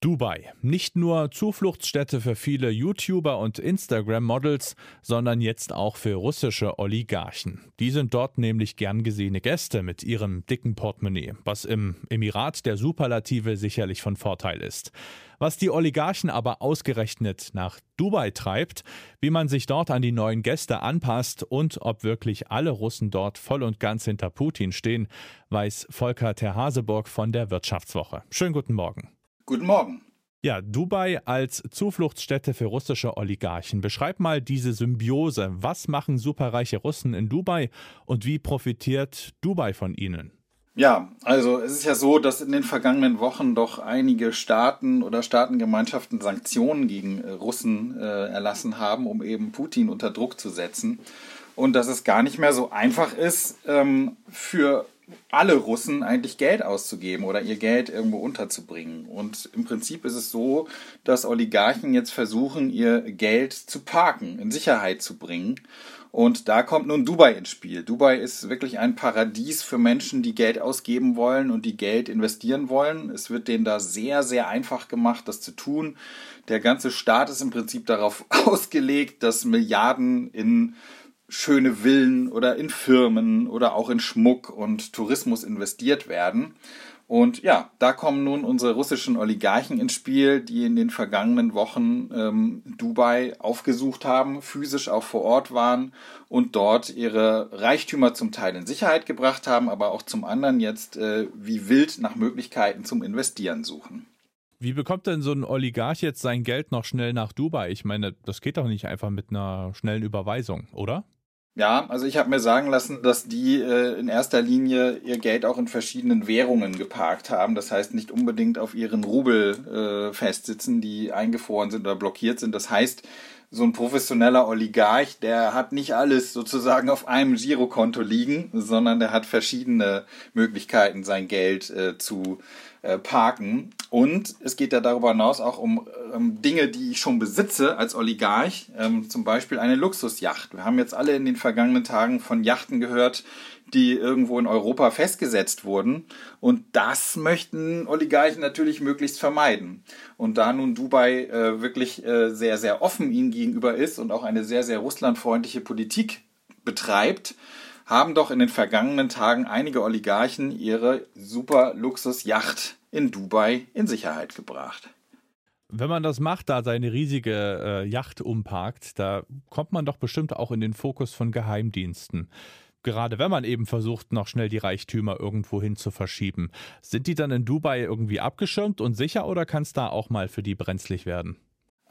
Dubai. Nicht nur Zufluchtsstätte für viele YouTuber und Instagram-Models, sondern jetzt auch für russische Oligarchen. Die sind dort nämlich gern gesehene Gäste mit ihrem dicken Portemonnaie, was im Emirat der Superlative sicherlich von Vorteil ist. Was die Oligarchen aber ausgerechnet nach Dubai treibt, wie man sich dort an die neuen Gäste anpasst und ob wirklich alle Russen dort voll und ganz hinter Putin stehen, weiß Volker Terhaseburg von der Wirtschaftswoche. Schönen guten Morgen. Guten Morgen. Ja, Dubai als Zufluchtsstätte für russische Oligarchen. Beschreib mal diese Symbiose. Was machen superreiche Russen in Dubai und wie profitiert Dubai von ihnen? Ja, also es ist ja so, dass in den vergangenen Wochen doch einige Staaten oder Staatengemeinschaften Sanktionen gegen äh, Russen äh, erlassen haben, um eben Putin unter Druck zu setzen. Und dass es gar nicht mehr so einfach ist, ähm, für alle Russen eigentlich Geld auszugeben oder ihr Geld irgendwo unterzubringen. Und im Prinzip ist es so, dass Oligarchen jetzt versuchen, ihr Geld zu parken, in Sicherheit zu bringen. Und da kommt nun Dubai ins Spiel. Dubai ist wirklich ein Paradies für Menschen, die Geld ausgeben wollen und die Geld investieren wollen. Es wird denen da sehr, sehr einfach gemacht, das zu tun. Der ganze Staat ist im Prinzip darauf ausgelegt, dass Milliarden in schöne Villen oder in Firmen oder auch in Schmuck und Tourismus investiert werden. Und ja, da kommen nun unsere russischen Oligarchen ins Spiel, die in den vergangenen Wochen ähm, Dubai aufgesucht haben, physisch auch vor Ort waren und dort ihre Reichtümer zum Teil in Sicherheit gebracht haben, aber auch zum anderen jetzt äh, wie wild nach Möglichkeiten zum Investieren suchen. Wie bekommt denn so ein Oligarch jetzt sein Geld noch schnell nach Dubai? Ich meine, das geht doch nicht einfach mit einer schnellen Überweisung, oder? Ja, also ich habe mir sagen lassen, dass die äh, in erster Linie ihr Geld auch in verschiedenen Währungen geparkt haben. Das heißt nicht unbedingt auf ihren Rubel äh, festsitzen, die eingefroren sind oder blockiert sind. Das heißt, so ein professioneller Oligarch, der hat nicht alles sozusagen auf einem Girokonto liegen, sondern der hat verschiedene Möglichkeiten, sein Geld äh, zu äh, parken. Und es geht ja darüber hinaus auch um ähm, Dinge, die ich schon besitze als Oligarch, ähm, zum Beispiel eine Luxusjacht. Wir haben jetzt alle in den vergangenen Tagen von Yachten gehört, die irgendwo in Europa festgesetzt wurden. Und das möchten Oligarchen natürlich möglichst vermeiden. Und da nun Dubai äh, wirklich äh, sehr, sehr offen ihnen gegenüber ist und auch eine sehr, sehr russlandfreundliche Politik betreibt, haben doch in den vergangenen Tagen einige Oligarchen ihre super Luxusjacht in Dubai in Sicherheit gebracht. Wenn man das macht, da seine riesige äh, Yacht umparkt, da kommt man doch bestimmt auch in den Fokus von Geheimdiensten gerade wenn man eben versucht, noch schnell die Reichtümer irgendwo hin zu verschieben. Sind die dann in Dubai irgendwie abgeschirmt und sicher oder kann es da auch mal für die brenzlig werden?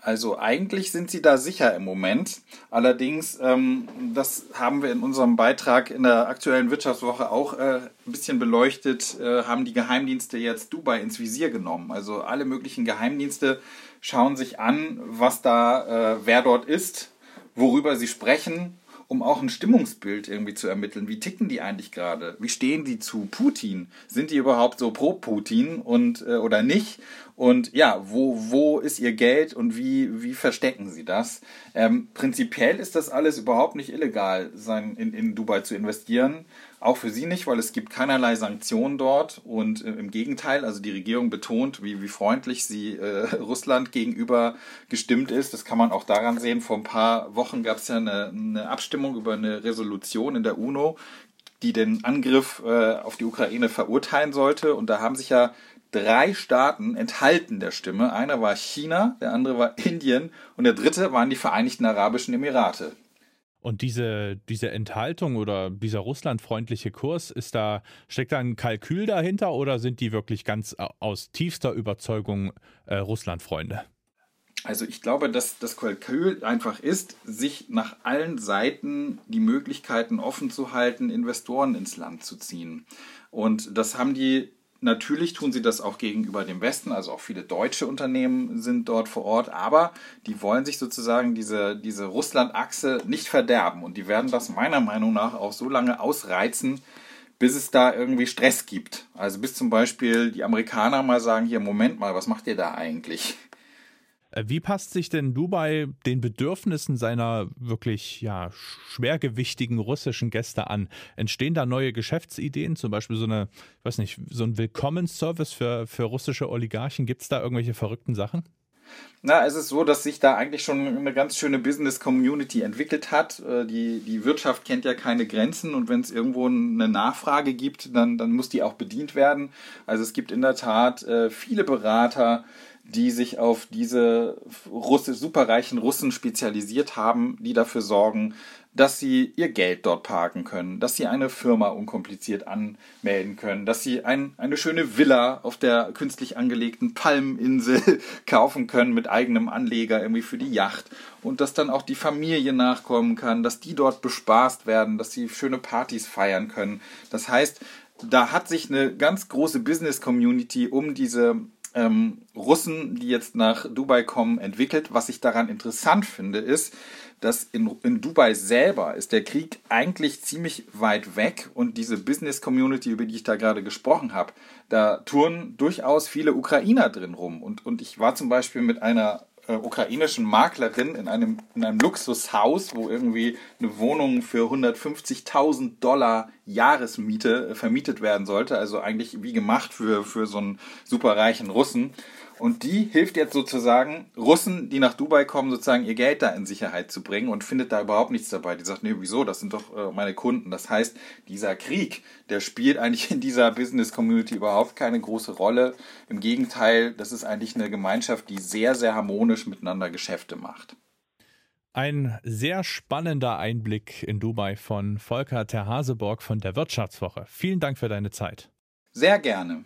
Also eigentlich sind sie da sicher im Moment. Allerdings, ähm, das haben wir in unserem Beitrag in der aktuellen Wirtschaftswoche auch äh, ein bisschen beleuchtet, äh, haben die Geheimdienste jetzt Dubai ins Visier genommen. Also alle möglichen Geheimdienste schauen sich an, was da, äh, wer dort ist, worüber sie sprechen um auch ein Stimmungsbild irgendwie zu ermitteln. Wie ticken die eigentlich gerade? Wie stehen die zu Putin? Sind die überhaupt so pro Putin und äh, oder nicht? Und ja, wo, wo ist ihr Geld und wie, wie verstecken sie das? Ähm, prinzipiell ist das alles überhaupt nicht illegal, sein, in, in Dubai zu investieren. Auch für sie nicht, weil es gibt keinerlei Sanktionen dort. Und äh, im Gegenteil, also die Regierung betont, wie, wie freundlich sie äh, Russland gegenüber gestimmt ist. Das kann man auch daran sehen. Vor ein paar Wochen gab es ja eine, eine Abstimmung über eine Resolution in der UNO die den Angriff äh, auf die Ukraine verurteilen sollte. Und da haben sich ja drei Staaten enthalten der Stimme. Einer war China, der andere war Indien und der dritte waren die Vereinigten Arabischen Emirate. Und diese, diese Enthaltung oder dieser russlandfreundliche Kurs, ist da, steckt da ein Kalkül dahinter oder sind die wirklich ganz aus tiefster Überzeugung äh, Russlandfreunde? Also ich glaube, dass das Kalkül einfach ist, sich nach allen Seiten die Möglichkeiten offen zu halten, Investoren ins Land zu ziehen. Und das haben die Natürlich tun sie das auch gegenüber dem Westen, also auch viele deutsche Unternehmen sind dort vor Ort, aber die wollen sich sozusagen diese, diese Russland-Achse nicht verderben und die werden das meiner Meinung nach auch so lange ausreizen, bis es da irgendwie Stress gibt. Also bis zum Beispiel die Amerikaner mal sagen, hier, Moment mal, was macht ihr da eigentlich? Äh, wie passt sich denn Dubai den Bedürfnissen seiner wirklich ja, schwergewichtigen russischen Gäste an? Entstehen da neue Geschäftsideen, zum Beispiel so eine, weiß nicht, so ein Willkommensservice für, für russische Oligarchen? Gibt es da irgendwelche verrückten Sachen? Na, es ist so, dass sich da eigentlich schon eine ganz schöne Business-Community entwickelt hat. Äh, die, die Wirtschaft kennt ja keine Grenzen und wenn es irgendwo eine Nachfrage gibt, dann, dann muss die auch bedient werden. Also es gibt in der Tat äh, viele Berater, die sich auf diese Russe, superreichen Russen spezialisiert haben, die dafür sorgen, dass sie ihr Geld dort parken können, dass sie eine Firma unkompliziert anmelden können, dass sie ein, eine schöne Villa auf der künstlich angelegten Palminsel kaufen können mit eigenem Anleger irgendwie für die Yacht und dass dann auch die Familie nachkommen kann, dass die dort bespaßt werden, dass sie schöne Partys feiern können. Das heißt, da hat sich eine ganz große Business Community um diese ähm, Russen, die jetzt nach Dubai kommen, entwickelt. Was ich daran interessant finde, ist, dass in, in Dubai selber ist der Krieg eigentlich ziemlich weit weg und diese Business Community, über die ich da gerade gesprochen habe, da touren durchaus viele Ukrainer drin rum. Und, und ich war zum Beispiel mit einer äh, ukrainischen Maklerin in einem, in einem Luxushaus, wo irgendwie eine Wohnung für 150.000 Dollar Jahresmiete äh, vermietet werden sollte. Also eigentlich wie gemacht für, für so einen superreichen Russen. Und die hilft jetzt sozusagen Russen, die nach Dubai kommen, sozusagen ihr Geld da in Sicherheit zu bringen und findet da überhaupt nichts dabei. Die sagt, nee, wieso? Das sind doch äh, meine Kunden. Das heißt, dieser Krieg, der spielt eigentlich in dieser Business Community überhaupt keine große Rolle. Im Gegenteil, das ist eigentlich eine Gemeinschaft, die sehr, sehr harmonisch miteinander Geschäfte macht. Ein sehr spannender Einblick in Dubai von Volker Terhaseborg von der Wirtschaftswoche. Vielen Dank für deine Zeit. Sehr gerne.